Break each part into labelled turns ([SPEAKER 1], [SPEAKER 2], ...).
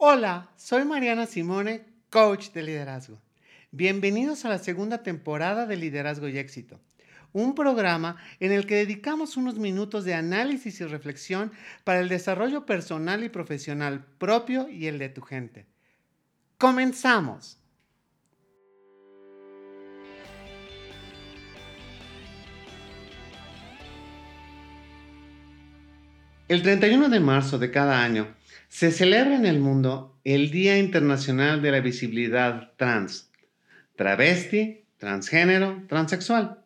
[SPEAKER 1] Hola, soy Mariana Simone, coach de liderazgo. Bienvenidos a la segunda temporada de Liderazgo y Éxito, un programa en el que dedicamos unos minutos de análisis y reflexión para el desarrollo personal y profesional propio y el de tu gente. Comenzamos. El 31 de marzo de cada año se celebra en el mundo el Día Internacional de la Visibilidad Trans, travesti, transgénero, transexual,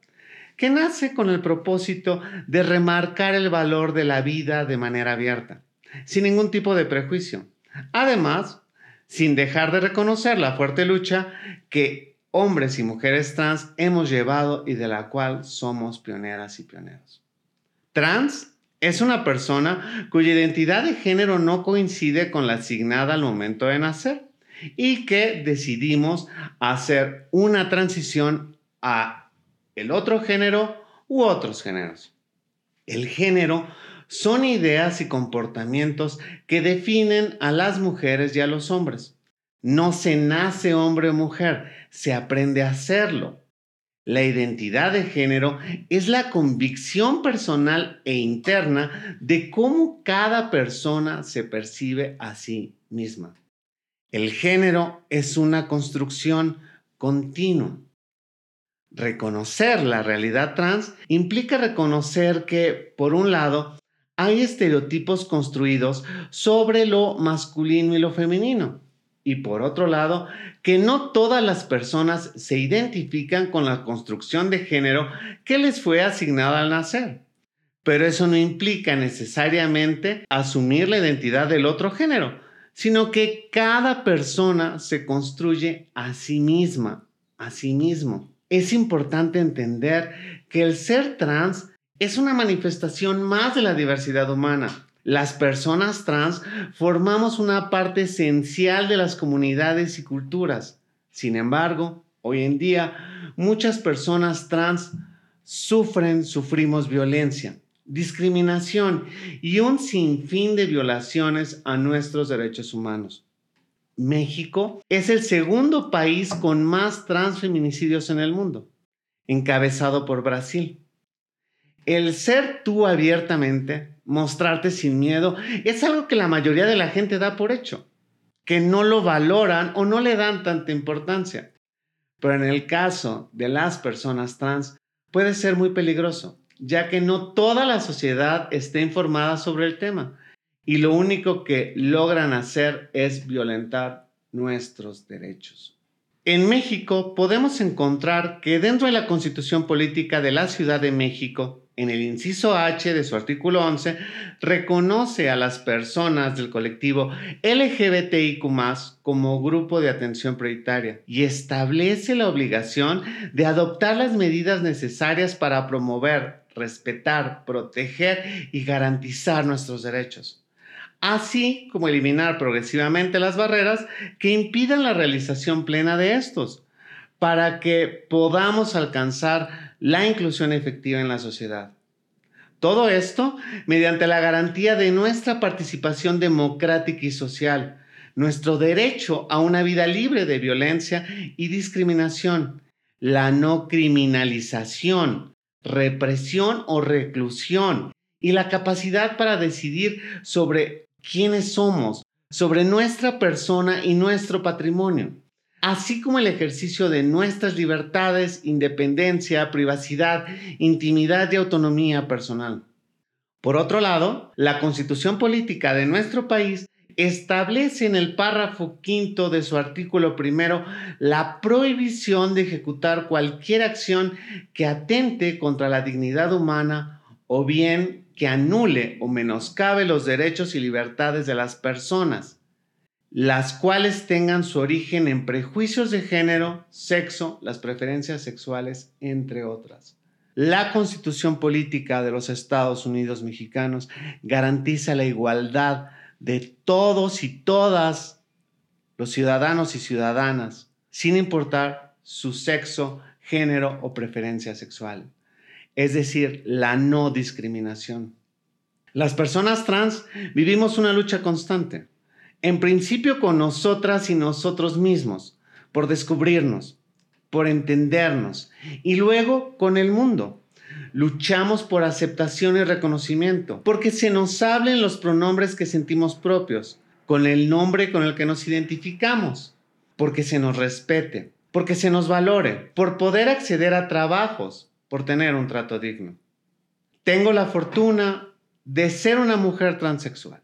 [SPEAKER 1] que nace con el propósito de remarcar el valor de la vida de manera abierta, sin ningún tipo de prejuicio. Además, sin dejar de reconocer la fuerte lucha que hombres y mujeres trans hemos llevado y de la cual somos pioneras y pioneros. Trans es una persona cuya identidad de género no coincide con la asignada al momento de nacer y que decidimos hacer una transición a el otro género u otros géneros. El género son ideas y comportamientos que definen a las mujeres y a los hombres. No se nace hombre o mujer, se aprende a hacerlo. La identidad de género es la convicción personal e interna de cómo cada persona se percibe a sí misma. El género es una construcción continua. Reconocer la realidad trans implica reconocer que, por un lado, hay estereotipos construidos sobre lo masculino y lo femenino y por otro lado, que no todas las personas se identifican con la construcción de género que les fue asignada al nacer. Pero eso no implica necesariamente asumir la identidad del otro género, sino que cada persona se construye a sí misma, a sí mismo. Es importante entender que el ser trans es una manifestación más de la diversidad humana las personas trans formamos una parte esencial de las comunidades y culturas. Sin embargo, hoy en día muchas personas trans sufren, sufrimos violencia, discriminación y un sinfín de violaciones a nuestros derechos humanos. México es el segundo país con más transfeminicidios en el mundo, encabezado por Brasil. El ser tú abiertamente mostrarte sin miedo, es algo que la mayoría de la gente da por hecho, que no lo valoran o no le dan tanta importancia. Pero en el caso de las personas trans puede ser muy peligroso, ya que no toda la sociedad está informada sobre el tema y lo único que logran hacer es violentar nuestros derechos. En México podemos encontrar que dentro de la constitución política de la Ciudad de México en el inciso H de su artículo 11, reconoce a las personas del colectivo LGBTIQ como grupo de atención prioritaria y establece la obligación de adoptar las medidas necesarias para promover, respetar, proteger y garantizar nuestros derechos, así como eliminar progresivamente las barreras que impidan la realización plena de estos, para que podamos alcanzar la inclusión efectiva en la sociedad. Todo esto mediante la garantía de nuestra participación democrática y social, nuestro derecho a una vida libre de violencia y discriminación, la no criminalización, represión o reclusión y la capacidad para decidir sobre quiénes somos, sobre nuestra persona y nuestro patrimonio así como el ejercicio de nuestras libertades, independencia, privacidad, intimidad y autonomía personal. Por otro lado, la constitución política de nuestro país establece en el párrafo quinto de su artículo primero la prohibición de ejecutar cualquier acción que atente contra la dignidad humana o bien que anule o menoscabe los derechos y libertades de las personas las cuales tengan su origen en prejuicios de género, sexo, las preferencias sexuales, entre otras. La constitución política de los Estados Unidos mexicanos garantiza la igualdad de todos y todas los ciudadanos y ciudadanas, sin importar su sexo, género o preferencia sexual, es decir, la no discriminación. Las personas trans vivimos una lucha constante En principio con nosotras y nosotros mismos, por descubrirnos, por entendernos y luego con el mundo. Luchamos por aceptación y reconocimiento, porque se nos hablen los pronombres que sentimos propios, con el nombre con el que nos identificamos, porque se nos respete, porque se nos valore, por poder acceder a trabajos, por tener un trato digno. Tengo la fortuna de ser una mujer transexual,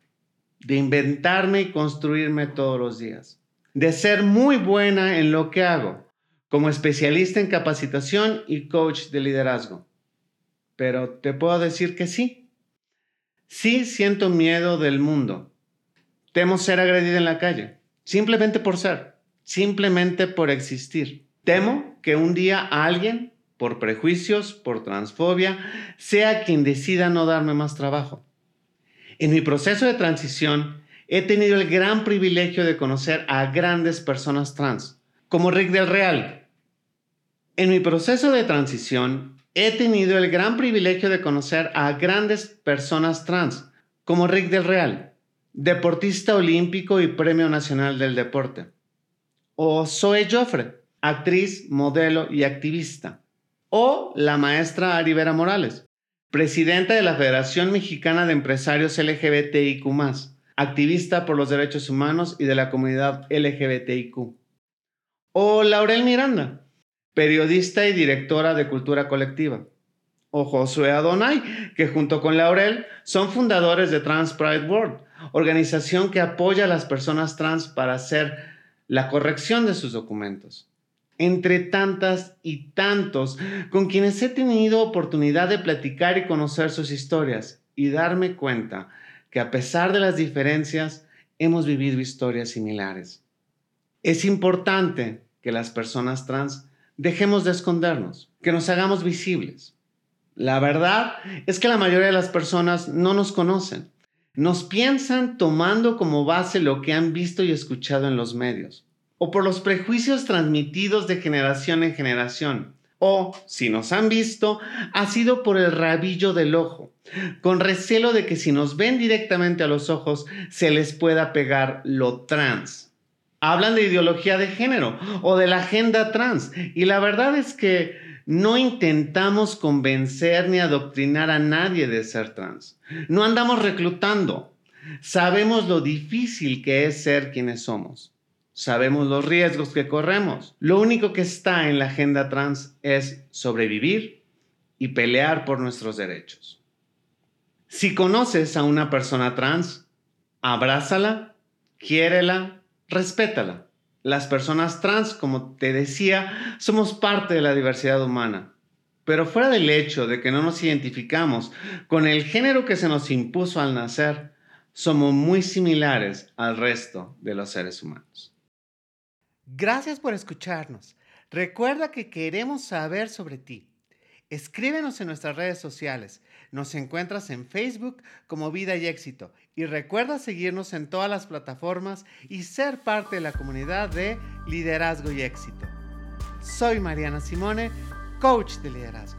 [SPEAKER 1] de inventarme y construirme todos los días, de ser muy buena en lo que hago, como especialista en capacitación y coach de liderazgo. Pero te puedo decir que sí. Sí siento miedo del mundo. Temo ser agredida en la calle, simplemente por ser, simplemente por existir. Temo que un día alguien por prejuicios, por transfobia, sea quien decida no darme más trabajo. En mi proceso de transición, he tenido el gran privilegio de conocer a grandes personas trans, como Rick del Real. En mi proceso de transición, he tenido el gran privilegio de conocer a grandes personas trans, como Rick del Real, deportista olímpico y Premio Nacional del Deporte, o Zoe Joffre, actriz, modelo y activista o la maestra Arivera Morales, presidenta de la Federación Mexicana de Empresarios LGBTIQ, activista por los derechos humanos y de la comunidad LGBTIQ. O Laurel Miranda, periodista y directora de Cultura Colectiva. O Josué Adonai, que junto con Laurel son fundadores de Trans Pride World, organización que apoya a las personas trans para hacer la corrección de sus documentos entre tantas y tantos con quienes he tenido oportunidad de platicar y conocer sus historias y darme cuenta que a pesar de las diferencias, hemos vivido historias similares. Es importante que las personas trans dejemos de escondernos, que nos hagamos visibles. La verdad es que la mayoría de las personas no nos conocen, nos piensan tomando como base lo que han visto y escuchado en los medios o por los prejuicios transmitidos de generación en generación. O, si nos han visto, ha sido por el rabillo del ojo, con recelo de que si nos ven directamente a los ojos se les pueda pegar lo trans. Hablan de ideología de género o de la agenda trans y la verdad es que no intentamos convencer ni adoctrinar a nadie de ser trans. No andamos reclutando. Sabemos lo difícil que es ser quienes somos. Sabemos los riesgos que corremos. Lo único que está en la agenda trans es sobrevivir y pelear por nuestros derechos. Si conoces a una persona trans, abrázala, quiérela, respétala. Las personas trans, como te decía, somos parte de la diversidad humana. Pero fuera del hecho de que no nos identificamos con el género que se nos impuso al nacer, somos muy similares al resto de los seres humanos. Gracias por escucharnos. Recuerda que queremos saber sobre ti. Escríbenos en nuestras redes sociales. Nos encuentras en Facebook como Vida y Éxito. Y recuerda seguirnos en todas las plataformas y ser parte de la comunidad de Liderazgo y Éxito. Soy Mariana Simone, coach de liderazgo.